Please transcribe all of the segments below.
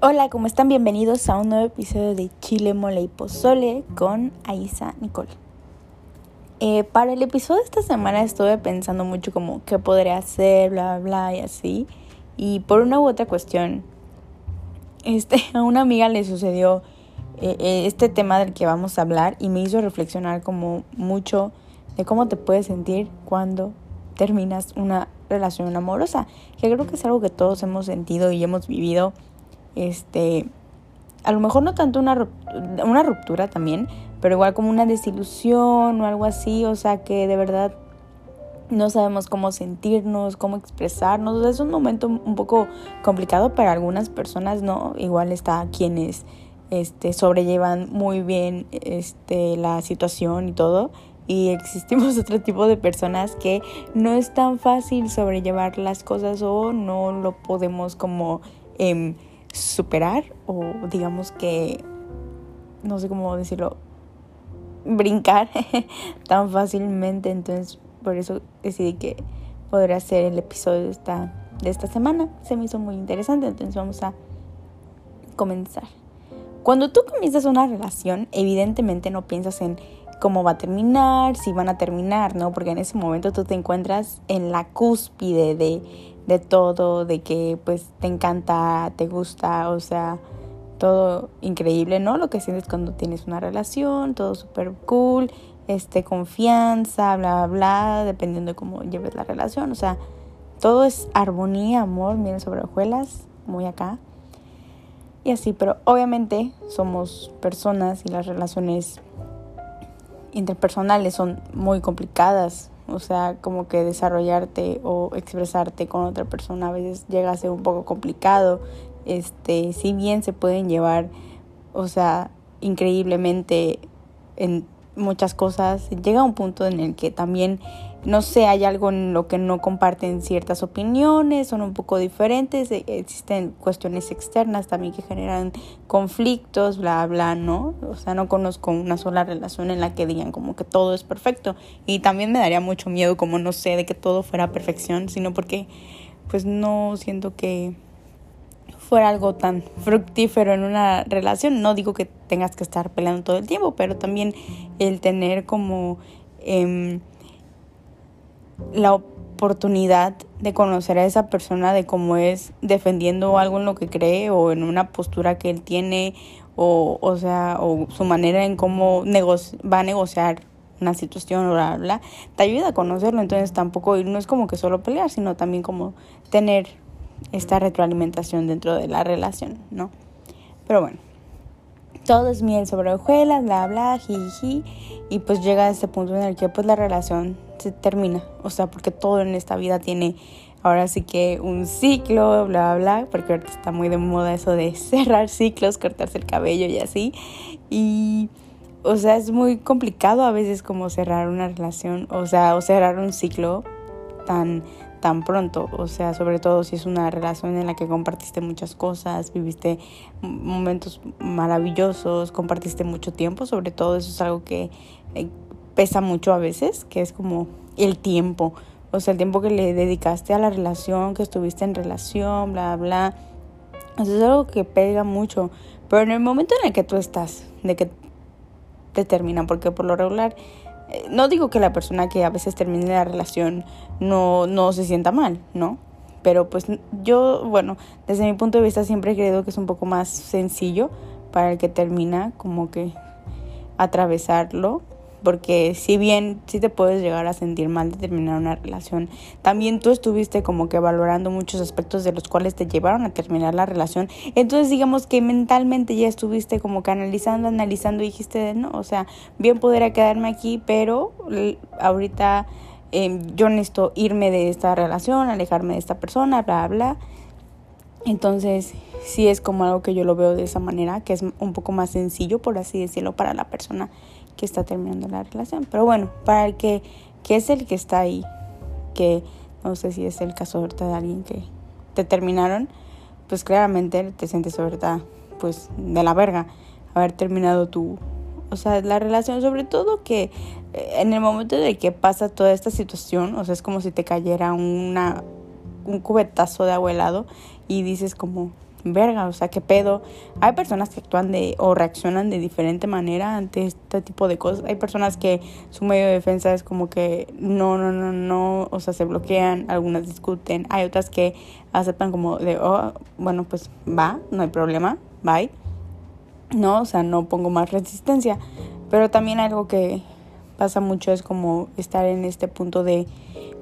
Hola, ¿cómo están? Bienvenidos a un nuevo episodio de Chile, Mole y Pozole con Aisa Nicole. Eh, para el episodio de esta semana estuve pensando mucho como qué podría hacer, bla, bla, y así. Y por una u otra cuestión, este, a una amiga le sucedió eh, eh, este tema del que vamos a hablar y me hizo reflexionar como mucho de cómo te puedes sentir cuando terminas una relación amorosa, que creo que es algo que todos hemos sentido y hemos vivido, este, a lo mejor no tanto una, una ruptura también, pero igual como una desilusión o algo así, o sea que de verdad no sabemos cómo sentirnos, cómo expresarnos, es un momento un poco complicado para algunas personas, ¿no? Igual está quienes este, sobrellevan muy bien este, la situación y todo, y existimos otro tipo de personas que no es tan fácil sobrellevar las cosas o no lo podemos como em, superar o digamos que no sé cómo decirlo brincar tan fácilmente. Entonces por eso decidí que podría ser el episodio de esta, de esta semana. Se me hizo muy interesante entonces vamos a comenzar. Cuando tú comienzas una relación evidentemente no piensas en cómo va a terminar, si van a terminar, ¿no? Porque en ese momento tú te encuentras en la cúspide de, de todo, de que pues te encanta, te gusta, o sea, todo increíble, ¿no? Lo que sientes cuando tienes una relación, todo súper cool, este, confianza, bla, bla, bla, dependiendo de cómo lleves la relación, o sea, todo es armonía, amor, miren sobre hojuelas, muy acá. Y así, pero obviamente somos personas y las relaciones interpersonales son muy complicadas. O sea, como que desarrollarte o expresarte con otra persona a veces llega a ser un poco complicado. Este, si bien se pueden llevar, o sea, increíblemente en muchas cosas, llega un punto en el que también no sé, hay algo en lo que no comparten ciertas opiniones, son un poco diferentes, e, existen cuestiones externas también que generan conflictos, bla, bla, ¿no? O sea, no conozco una sola relación en la que digan como que todo es perfecto. Y también me daría mucho miedo como no sé de que todo fuera perfección, sino porque pues no siento que fuera algo tan fructífero en una relación. No digo que tengas que estar peleando todo el tiempo, pero también el tener como... Eh, la oportunidad de conocer a esa persona de cómo es defendiendo algo en lo que cree o en una postura que él tiene o, o sea, o su manera en cómo va a negociar una situación bla, bla, te ayuda a conocerlo. Entonces tampoco no es como que solo pelear, sino también como tener esta retroalimentación dentro de la relación, ¿no? Pero bueno, todo es miel sobre hojuelas, bla, bla, jiji, y pues llega a ese punto en el que pues la relación se termina, o sea, porque todo en esta vida tiene ahora sí que un ciclo, bla, bla, bla, porque ahorita está muy de moda eso de cerrar ciclos, cortarse el cabello y así, y o sea, es muy complicado a veces como cerrar una relación, o sea, o cerrar un ciclo tan tan pronto, o sea, sobre todo si es una relación en la que compartiste muchas cosas, viviste momentos maravillosos, compartiste mucho tiempo, sobre todo eso es algo que eh, pesa mucho a veces, que es como el tiempo, o sea, el tiempo que le dedicaste a la relación, que estuviste en relación, bla, bla. Eso es algo que pega mucho, pero en el momento en el que tú estás, de que te terminan, porque por lo regular eh, no digo que la persona que a veces termine la relación no, no se sienta mal, ¿no? Pero pues yo, bueno, desde mi punto de vista siempre he creído que es un poco más sencillo para el que termina como que atravesarlo porque si bien sí te puedes llegar a sentir mal de terminar una relación, también tú estuviste como que valorando muchos aspectos de los cuales te llevaron a terminar la relación. Entonces digamos que mentalmente ya estuviste como que analizando, analizando y dijiste, no, o sea, bien podría quedarme aquí, pero ahorita eh, yo necesito irme de esta relación, alejarme de esta persona, bla, bla. Entonces, sí es como algo que yo lo veo de esa manera, que es un poco más sencillo, por así decirlo, para la persona que está terminando la relación. Pero bueno, para el que, que es el que está ahí, que no sé si es el caso ahorita de alguien que te terminaron, pues claramente te sientes ahorita pues de la verga haber terminado tu, o sea, la relación, sobre todo que eh, en el momento de que pasa toda esta situación, o sea, es como si te cayera una, un cubetazo de agua helado y dices como, verga, o sea, qué pedo. Hay personas que actúan de o reaccionan de diferente manera ante este tipo de cosas. Hay personas que su medio de defensa es como que no, no, no, no, o sea, se bloquean, algunas discuten. Hay otras que aceptan como de, oh, bueno, pues va, no hay problema, bye. No, o sea, no pongo más resistencia. Pero también algo que pasa mucho es como estar en este punto de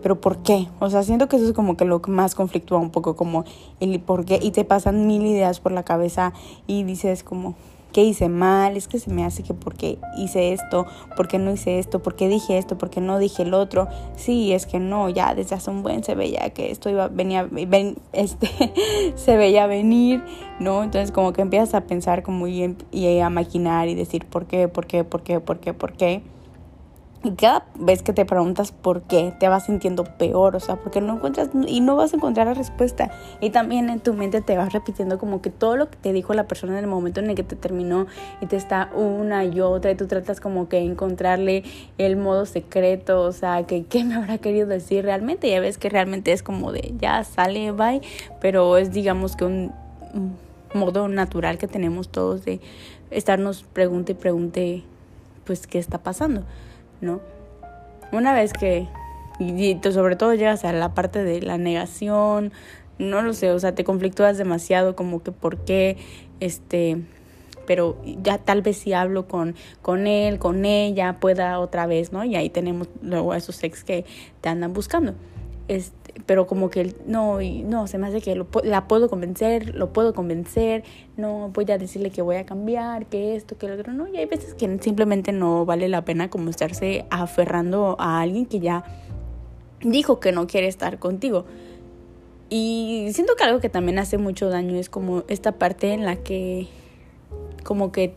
pero ¿por qué? O sea, siento que eso es como que lo que más conflictúa un poco, como el por qué, y te pasan mil ideas por la cabeza y dices como, ¿qué hice mal? Es que se me hace que porque hice esto, porque no hice esto, porque dije esto, porque no dije el otro. Sí, es que no, ya desde hace un buen se veía que esto iba, venía, ven, este, se veía venir, ¿no? Entonces como que empiezas a pensar como y, y a maquinar y decir por qué, por qué, por qué, por qué, por qué. Y cada vez que te preguntas por qué, te vas sintiendo peor, o sea, porque no encuentras y no vas a encontrar la respuesta. Y también en tu mente te vas repitiendo como que todo lo que te dijo la persona en el momento en el que te terminó y te está una y otra y tú tratas como que encontrarle el modo secreto, o sea, que qué me habrá querido decir realmente. Ya ves que realmente es como de ya sale, bye, pero es digamos que un modo natural que tenemos todos de estarnos pregunte y pregunte pues qué está pasando. ¿No? Una vez que, y, sobre todo llegas a la parte de la negación, no lo sé, o sea, te conflictúas demasiado como que por qué, este, pero ya tal vez si hablo con, con él, con ella, pueda otra vez, ¿no? Y ahí tenemos luego a esos ex que te andan buscando. Este, pero como que no, y no, se me hace que la puedo convencer, lo puedo convencer, no voy a decirle que voy a cambiar, que esto, que lo otro, no, y hay veces que simplemente no vale la pena como estarse aferrando a alguien que ya dijo que no quiere estar contigo. Y siento que algo que también hace mucho daño es como esta parte en la que como que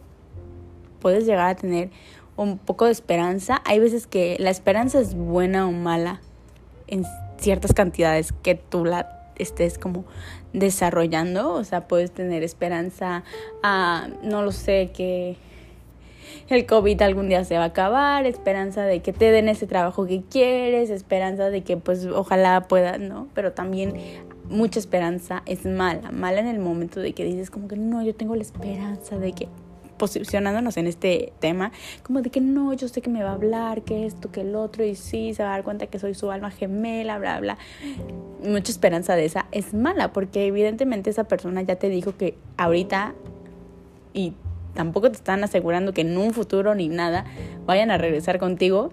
puedes llegar a tener un poco de esperanza. Hay veces que la esperanza es buena o mala ciertas cantidades que tú la estés como desarrollando, o sea, puedes tener esperanza a, no lo sé, que el COVID algún día se va a acabar, esperanza de que te den ese trabajo que quieres, esperanza de que pues ojalá pueda, ¿no? Pero también mucha esperanza es mala, mala en el momento de que dices como que no, yo tengo la esperanza de que posicionándonos en este tema, como de que no, yo sé que me va a hablar, que esto, que el otro, y sí, se va a dar cuenta que soy su alma gemela, bla, bla. Mucha esperanza de esa es mala, porque evidentemente esa persona ya te dijo que ahorita y tampoco te están asegurando que en un futuro ni nada vayan a regresar contigo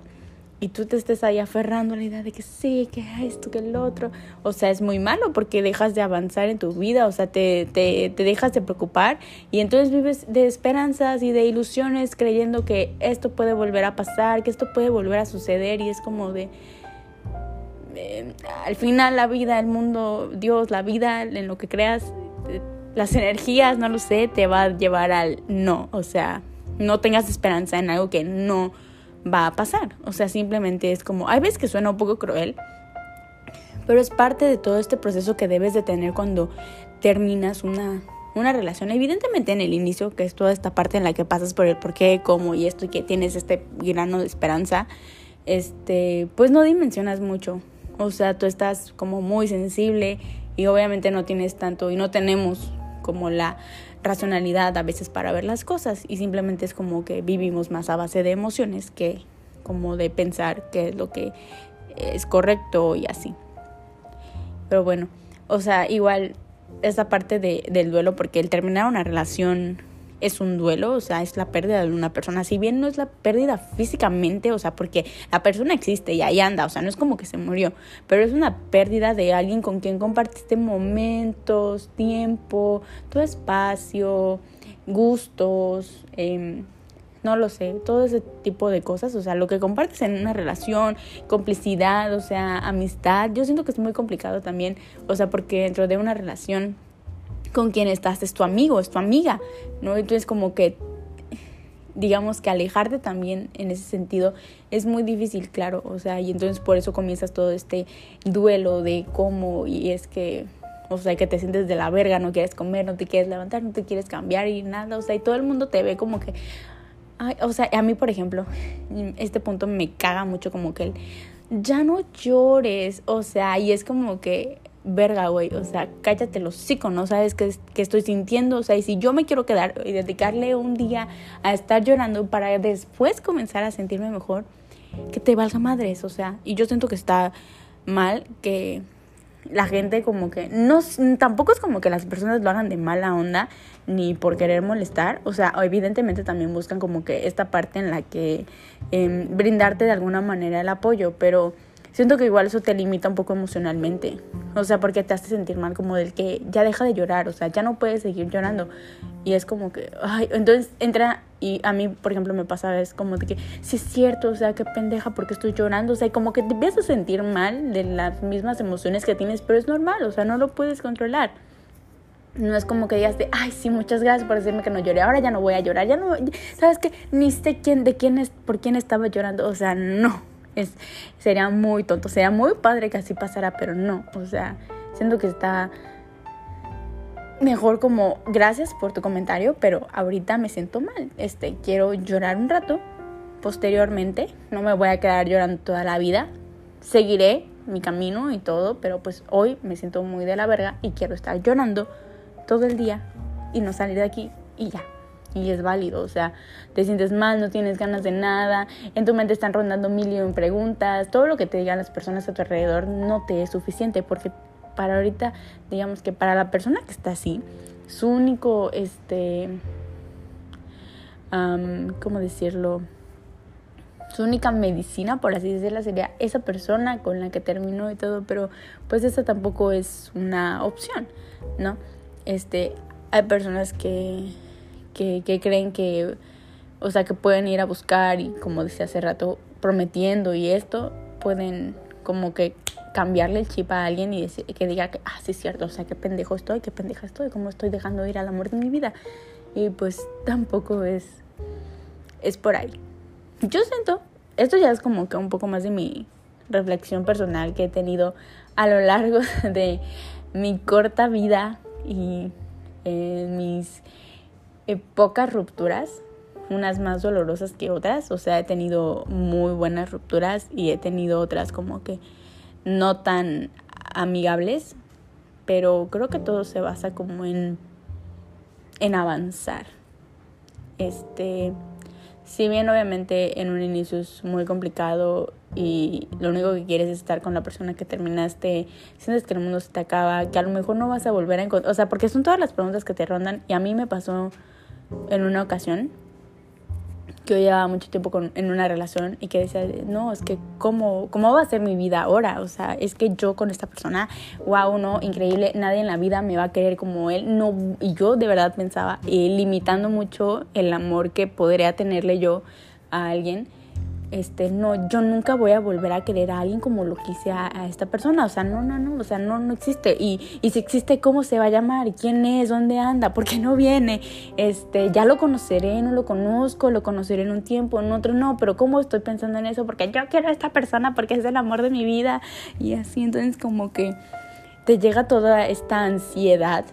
y tú te estés ahí aferrando a la idea de que sí, que esto, que el otro, o sea, es muy malo porque dejas de avanzar en tu vida, o sea, te, te, te dejas de preocupar y entonces vives de esperanzas y de ilusiones creyendo que esto puede volver a pasar, que esto puede volver a suceder y es como de... Eh, al final la vida, el mundo, Dios, la vida, en lo que creas, eh, las energías, no lo sé, te va a llevar al no, o sea, no tengas esperanza en algo que no va a pasar. O sea, simplemente es como, hay veces que suena un poco cruel, pero es parte de todo este proceso que debes de tener cuando terminas una, una relación. Evidentemente en el inicio, que es toda esta parte en la que pasas por el por qué, cómo y esto y que tienes este grano de esperanza, este, pues no dimensionas mucho. O sea, tú estás como muy sensible y obviamente no tienes tanto y no tenemos como la racionalidad a veces para ver las cosas y simplemente es como que vivimos más a base de emociones que como de pensar qué es lo que es correcto y así. Pero bueno, o sea, igual esa parte de, del duelo, porque el terminar una relación es un duelo, o sea, es la pérdida de una persona. Si bien no es la pérdida físicamente, o sea, porque la persona existe y ahí anda, o sea, no es como que se murió, pero es una pérdida de alguien con quien compartiste momentos, tiempo, tu espacio, gustos, eh, no lo sé, todo ese tipo de cosas, o sea, lo que compartes en una relación, complicidad, o sea, amistad, yo siento que es muy complicado también, o sea, porque dentro de una relación con quien estás es tu amigo, es tu amiga, ¿no? Entonces como que digamos que alejarte también en ese sentido es muy difícil, claro, o sea, y entonces por eso comienzas todo este duelo de cómo y es que, o sea, que te sientes de la verga, no quieres comer, no te quieres levantar, no te quieres cambiar y nada, o sea, y todo el mundo te ve como que, ay, o sea, a mí por ejemplo, este punto me caga mucho como que el, ya no llores, o sea, y es como que verga, güey, o sea, cállate los hocico, no sabes qué, qué, estoy sintiendo, o sea, y si yo me quiero quedar y dedicarle un día a estar llorando para después comenzar a sentirme mejor, que te valga madres, o sea, y yo siento que está mal que la gente como que no tampoco es como que las personas lo hagan de mala onda ni por querer molestar o sea evidentemente también buscan como que esta parte en la que eh, brindarte de alguna manera el apoyo pero siento que igual eso te limita un poco emocionalmente. O sea, porque te hace sentir mal como del que ya deja de llorar, o sea, ya no puedes seguir llorando. Y es como que, ay, entonces entra y a mí, por ejemplo, me pasa es como de que, sí es cierto, o sea, qué pendeja porque estoy llorando, o sea, como que te empiezas a sentir mal de las mismas emociones que tienes, pero es normal, o sea, no lo puedes controlar. No es como que digas de, ay, sí, muchas gracias por decirme que no lloré, ahora ya no voy a llorar, ya no, ¿sabes qué? Ni sé quién, de quién es, por quién estaba llorando, o sea, no es, sería muy tonto, sería muy padre que así pasara, pero no, o sea, siento que está mejor como gracias por tu comentario, pero ahorita me siento mal, este, quiero llorar un rato, posteriormente, no me voy a quedar llorando toda la vida, seguiré mi camino y todo, pero pues hoy me siento muy de la verga y quiero estar llorando todo el día y no salir de aquí y ya y es válido, o sea, te sientes mal, no tienes ganas de nada, en tu mente están rondando mil y un preguntas, todo lo que te digan las personas a tu alrededor no te es suficiente porque para ahorita, digamos que para la persona que está así, su único, este, ¿cómo decirlo? Su única medicina, por así decirlo, sería esa persona con la que terminó y todo, pero pues esa tampoco es una opción, ¿no? Este, hay personas que que, creen que, o sea, que pueden ir a buscar y como decía hace rato, prometiendo y esto, pueden como que cambiarle el chip a alguien y decir, que diga que, ah, sí es cierto, o sea, qué pendejo estoy, qué pendeja estoy, cómo estoy dejando ir al amor de mi vida. Y pues tampoco es, es por ahí. Yo siento, esto ya es como que un poco más de mi reflexión personal que he tenido a lo largo de mi corta vida y eh, mis eh, pocas rupturas, unas más dolorosas que otras, o sea, he tenido muy buenas rupturas y he tenido otras como que no tan amigables, pero creo que todo se basa como en en avanzar. Este, si bien obviamente en un inicio es muy complicado y lo único que quieres es estar con la persona que terminaste, sientes que el mundo se te acaba, que a lo mejor no vas a volver a encontrar, o sea, porque son todas las preguntas que te rondan y a mí me pasó en una ocasión que yo llevaba mucho tiempo con, en una relación y que decía, no, es que ¿cómo, cómo va a ser mi vida ahora, o sea, es que yo con esta persona, wow, no, increíble, nadie en la vida me va a querer como él, no, y yo de verdad pensaba, eh, limitando mucho el amor que podría tenerle yo a alguien, este, no, yo nunca voy a volver a querer a alguien como lo quise a, esta persona, o sea, no, no, no, o sea, no, no existe, y, y si existe, ¿cómo se va a llamar? ¿Quién es? ¿Dónde anda? ¿Por qué no viene? Este, ya lo conoceré, no lo conozco, lo conoceré en un tiempo, en otro no, pero ¿cómo estoy pensando en eso? Porque yo quiero a esta persona porque es el amor de mi vida, y así, entonces como que te llega toda esta ansiedad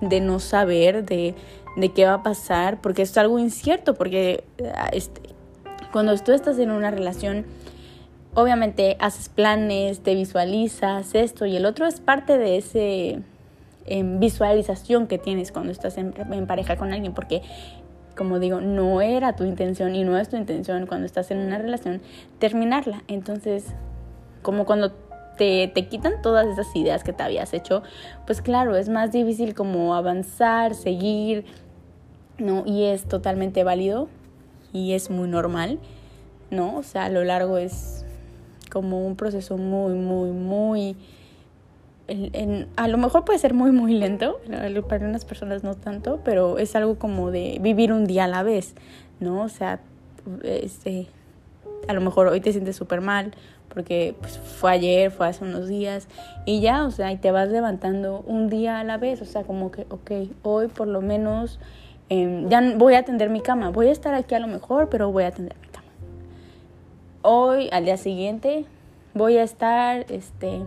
de no saber, de, de qué va a pasar, porque es algo incierto, porque este, cuando tú estás en una relación, obviamente haces planes, te visualizas esto y el otro es parte de ese em, visualización que tienes cuando estás en, pareja con alguien, porque como digo, no era tu intención y no es tu intención cuando estás en una relación terminarla. Entonces, como cuando te, te, quitan todas esas ideas que te habías hecho, pues claro, es más difícil como avanzar, seguir, ¿no? Y es totalmente válido y es muy normal, ¿no? O sea, a lo largo es como un proceso muy, muy, muy... En, a lo mejor puede ser muy, muy lento, para unas personas no tanto, pero es algo como de vivir un día a la vez, ¿no? O sea, este, a lo mejor hoy te sientes súper mal porque pues, fue ayer, fue hace unos días y ya, o sea, y te vas levantando un día a la vez, o sea, como que, ok, hoy por lo menos Em, ya voy a atender mi cama, voy a estar aquí a lo mejor, pero voy a atender mi cama. Hoy, al día siguiente, voy a estar, este,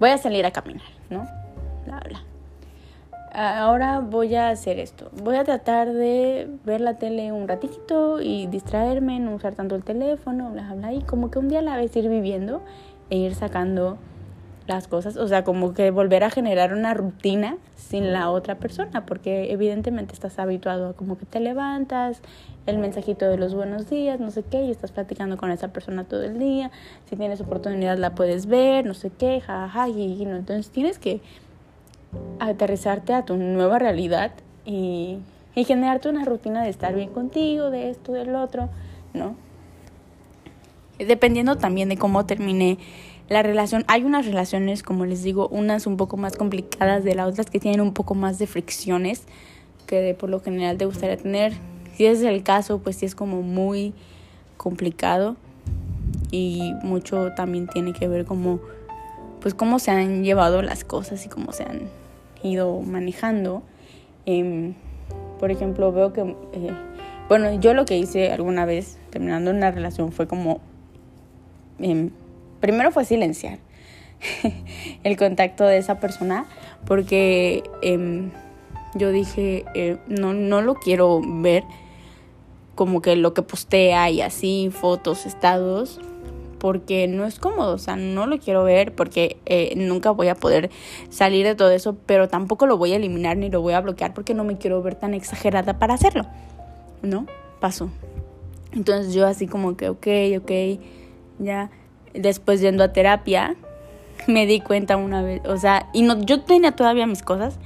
voy a salir a caminar, ¿no? Bla, bla. Ahora voy a hacer esto. Voy a tratar de ver la tele un ratito y distraerme, no usar tanto el teléfono, bla, bla, y como que un día la vez ir viviendo e ir sacando las cosas, o sea, como que volver a generar una rutina sin la otra persona, porque evidentemente estás habituado a como que te levantas, el mensajito de los buenos días, no sé qué, y estás platicando con esa persona todo el día, si tienes oportunidad la puedes ver, no sé qué, jajaja, y, no, entonces tienes que aterrizarte a tu nueva realidad y, y generarte una rutina de estar bien contigo, de esto, del otro, ¿no? Dependiendo también de cómo termine la relación, hay unas relaciones, como les digo, unas un poco más complicadas de las otras que tienen un poco más de fricciones que por lo general te gustaría tener. Si ese es el caso, pues sí es como muy complicado y mucho también tiene que ver como pues cómo se han llevado las cosas y cómo se han ido manejando. Em, por ejemplo, veo que, eh, bueno, yo lo que hice alguna vez terminando una relación fue como em, primero fue silenciar el contacto de esa persona porque em, yo dije, eh, no, no lo quiero ver como que lo que postea y así, fotos, estados, porque no es cómodo, o sea, no lo quiero ver porque eh, nunca voy a poder salir de todo eso, pero tampoco lo voy a eliminar ni lo voy a bloquear porque no me quiero ver tan exagerada para hacerlo, ¿no? Pasó. Entonces yo así como que, ok, ok, ya después yendo a terapia, me di cuenta una vez, o sea, y no, yo tenía todavía mis cosas,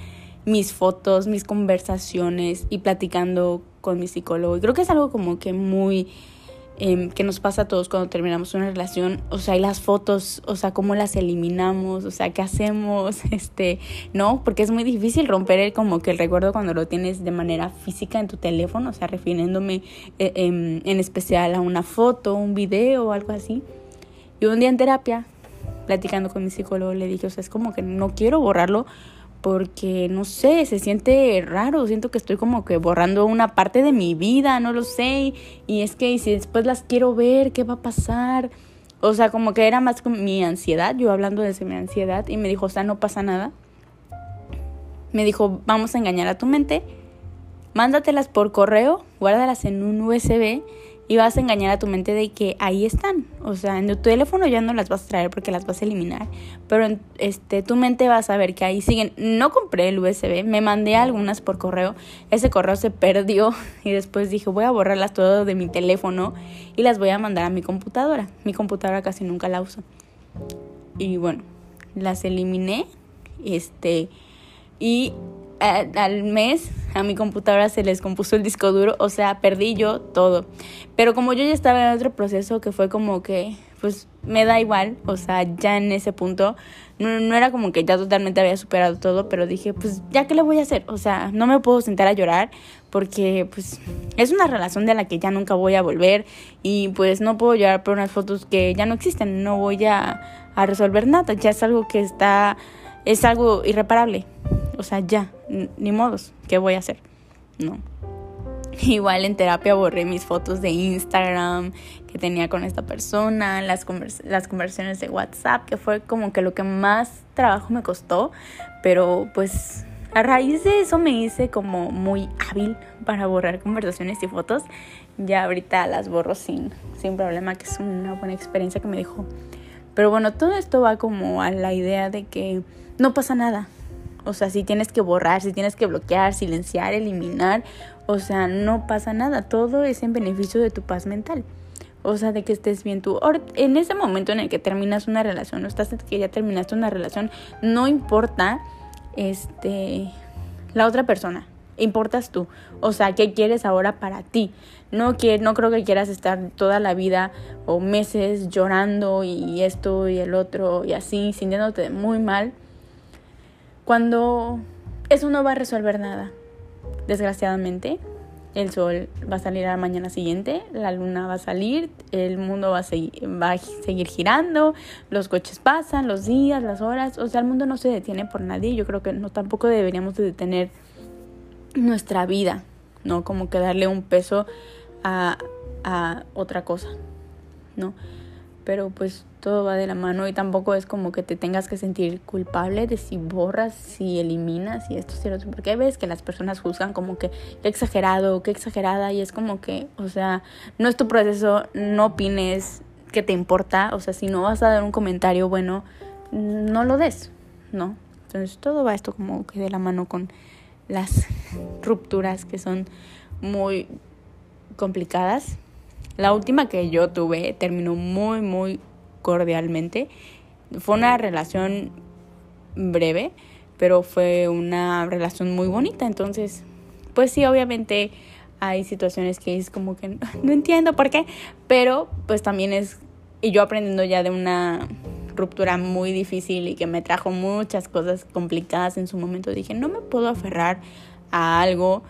mis fotos, mis conversaciones y platicando con mi psicólogo. Y creo que es algo como que muy em, que nos pasa a todos cuando terminamos una relación, o sea, y las fotos, o sea, cómo las eliminamos, o sea, qué hacemos, este, ¿no? Porque es muy difícil romper el, como que el recuerdo cuando lo tienes de manera física en tu teléfono, o sea, refiriéndome eh, em, en especial a una foto, un video o algo así. Y un día en terapia, platicando con mi psicólogo, le dije, o sea, es como que no quiero borrarlo porque, no sé, se siente raro, siento que estoy como que borrando una parte de mi vida, no lo sé. Y es que si después las quiero ver, ¿qué va a pasar? O sea, como que era más con mi ansiedad, yo hablando desde mi ansiedad, y me dijo, o sea, no pasa nada. Me dijo, vamos a engañar a tu mente, mándatelas por correo, guárdalas en un USB y vas a engañar a tu mente de que ahí están. O sea, en tu teléfono ya no las vas a traer porque las vas a eliminar, pero este tu mente va a saber que ahí siguen. No compré el USB, me mandé algunas por correo. Ese correo se perdió y después dije, voy a borrarlas todo de mi teléfono y las voy a mandar a mi computadora. Mi computadora casi nunca la uso. Y bueno, las eliminé. Este y al mes a mi computadora se les compuso el disco duro, o sea, perdí yo todo. Pero como yo ya estaba en otro proceso que fue como que, pues me da igual, o sea, ya en ese punto, no, era como que ya totalmente había superado todo, pero dije, pues ya qué le voy a hacer, o sea, no me puedo sentar a llorar porque pues es una relación de la que ya nunca voy a volver y pues no puedo llorar por unas fotos que ya no existen, no voy a, a resolver nada, ya es algo que está, es algo irreparable o sea, ya, ni modos, ¿qué voy a hacer? No. Igual en terapia borré mis fotos de Instagram que tenía con esta persona, las, las conversaciones de WhatsApp, que fue como que lo que más trabajo me costó, pero pues a raíz de eso me hice como muy hábil para borrar conversaciones y fotos. Ya ahorita las borro sin, sin problema, que es una buena experiencia que me dejó. Pero bueno, todo esto va como a la idea de que no pasa nada, o sea, si tienes que borrar, si tienes que bloquear, silenciar, eliminar, o sea, no pasa nada. Todo es en beneficio de tu paz mental. O sea, de que estés bien tú. En ese momento en el que terminas una relación, o estás que ya terminaste una relación, no importa este la otra persona, importas tú. O sea, ¿qué quieres ahora para ti? No, no creo que quieras estar toda la vida o meses llorando y esto y el otro y así, sintiéndote muy mal cuando eso no va a resolver nada. Desgraciadamente, el sol va a salir a la mañana siguiente, la luna va a salir, el mundo va a, seguir, va a seguir girando, los coches pasan, los días, las horas, o sea, el mundo no se detiene por nadie. Yo creo que no tampoco deberíamos de detener nuestra vida, ¿no? Como que darle un peso a, a otra cosa, ¿no? Pero pues todo va de la mano y tampoco es como que te tengas que sentir culpable de si borras, si eliminas y esto, si porque hay veces que las personas juzgan como que qué exagerado, qué exagerada y es como que, o sea, no es tu proceso, no opines qué te importa, o sea, si no vas a dar un comentario bueno, no lo des, ¿no? Entonces todo va esto como que de la mano con las rupturas que son muy complicadas. La última que yo tuve terminó muy, muy cordialmente. Fue una relación breve, pero fue una relación muy bonita. Entonces, pues sí, obviamente hay situaciones que es como que no, entiendo por qué, pero pues también es, y yo aprendiendo ya de una ruptura muy difícil y que me trajo muchas cosas complicadas en su momento, dije, no me puedo aferrar a algo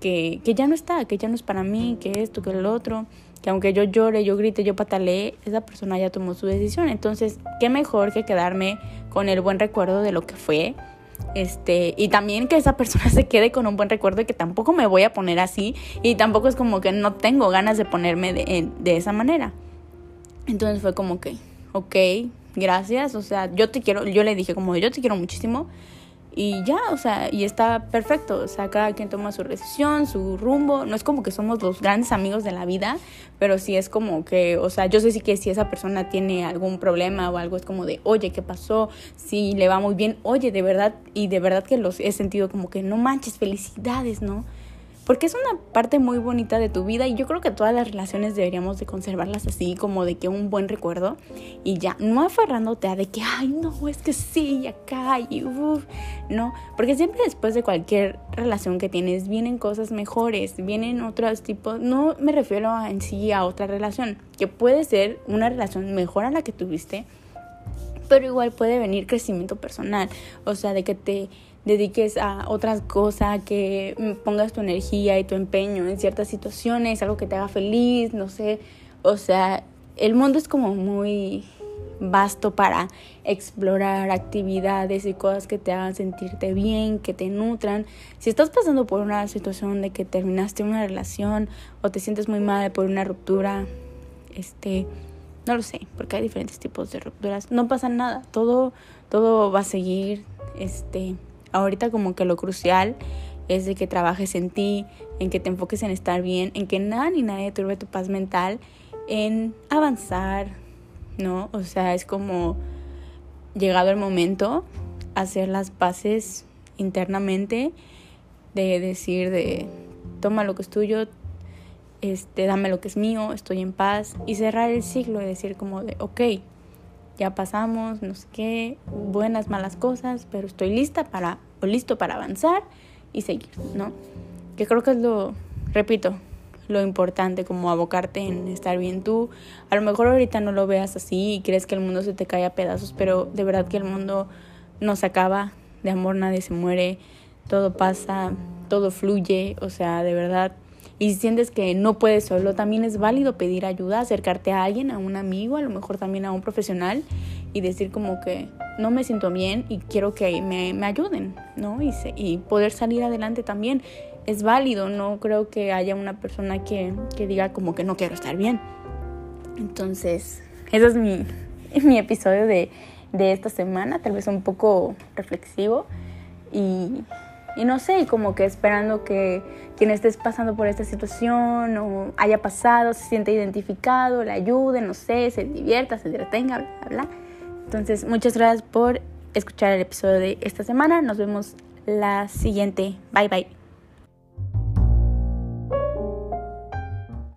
que, que ya no está, que ya no es para mí, que esto, que el otro, que aunque yo llore, yo grite, yo patalee, esa persona ya tomó su decisión. Entonces, qué mejor que quedarme con el buen recuerdo de lo que fue. Este, y también que esa persona se quede con un buen recuerdo y que tampoco me voy a poner así y tampoco es como que no tengo ganas de ponerme de, de esa manera. Entonces fue como que, ok, gracias, o sea, yo te quiero, yo le dije como yo te quiero muchísimo, y ya, o sea, y está perfecto, o sea, cada quien toma su decisión, su rumbo, no es como que somos los grandes amigos de la vida, pero sí es como que, o sea, yo sé sí que si esa persona tiene algún problema o algo es como de, oye, ¿qué pasó? Si le va muy bien, oye, de verdad, y de verdad que los he sentido como que no manches, felicidades, ¿no? Porque es una parte muy bonita de tu vida y yo creo que todas las relaciones deberíamos de conservarlas así, como de que un buen recuerdo y ya, no aferrándote a de que, ay, no, es que sí, acá, y uff, no, porque siempre después de cualquier relación que tienes vienen cosas mejores, vienen otros tipos, no me refiero en sí a otra relación, que puede ser una relación mejor a la que tuviste, pero igual puede venir crecimiento personal, o sea, de que te dediques a otras cosas, que pongas tu energía y tu empeño en ciertas situaciones, algo que te haga feliz, no sé, o sea, el mundo es como muy vasto para explorar actividades y cosas que te hagan sentirte bien, que te nutran. Si estás pasando por una situación de que terminaste una relación o te sientes muy mal por una ruptura, este, no lo sé, porque hay diferentes tipos de rupturas, no pasa nada, todo todo va a seguir, este, ahorita como que lo crucial es de que trabajes en ti, en que te enfoques en estar bien, en que nada ni nadie turbe tu paz mental, en avanzar, ¿no? O sea, es como llegado el momento hacer las paces internamente de decir de toma lo que es tuyo, este, dame lo que es mío, estoy en paz y cerrar el ciclo y decir como de, ok, ya pasamos, no sé qué, buenas, malas cosas, pero estoy lista para, o listo para avanzar y seguir, ¿no? Que creo que es lo, repito, lo importante, como abocarte en estar bien tú. A lo mejor ahorita no lo veas así y crees que el mundo se te cae a pedazos, pero de verdad que el mundo no se acaba, de amor nadie se muere, todo pasa, todo fluye, o sea, de verdad y si sientes que no puedes solo, también es válido pedir ayuda, acercarte a alguien, a un amigo, a lo mejor también a un profesional y decir como que no me siento bien y quiero que me, me ayuden, ¿no? Y, y poder salir adelante también es válido, no creo que haya una persona que, que diga como que no quiero estar bien. Entonces, ese es mi, mi episodio de, de esta semana, tal vez un poco reflexivo y y no sé, como que esperando que quien estés pasando por esta situación o haya pasado, se sienta identificado, le ayude, no sé, se divierta, se entretenga, bla, bla, bla. Entonces, muchas gracias por escuchar el episodio de esta semana. Nos vemos la siguiente. Bye, bye.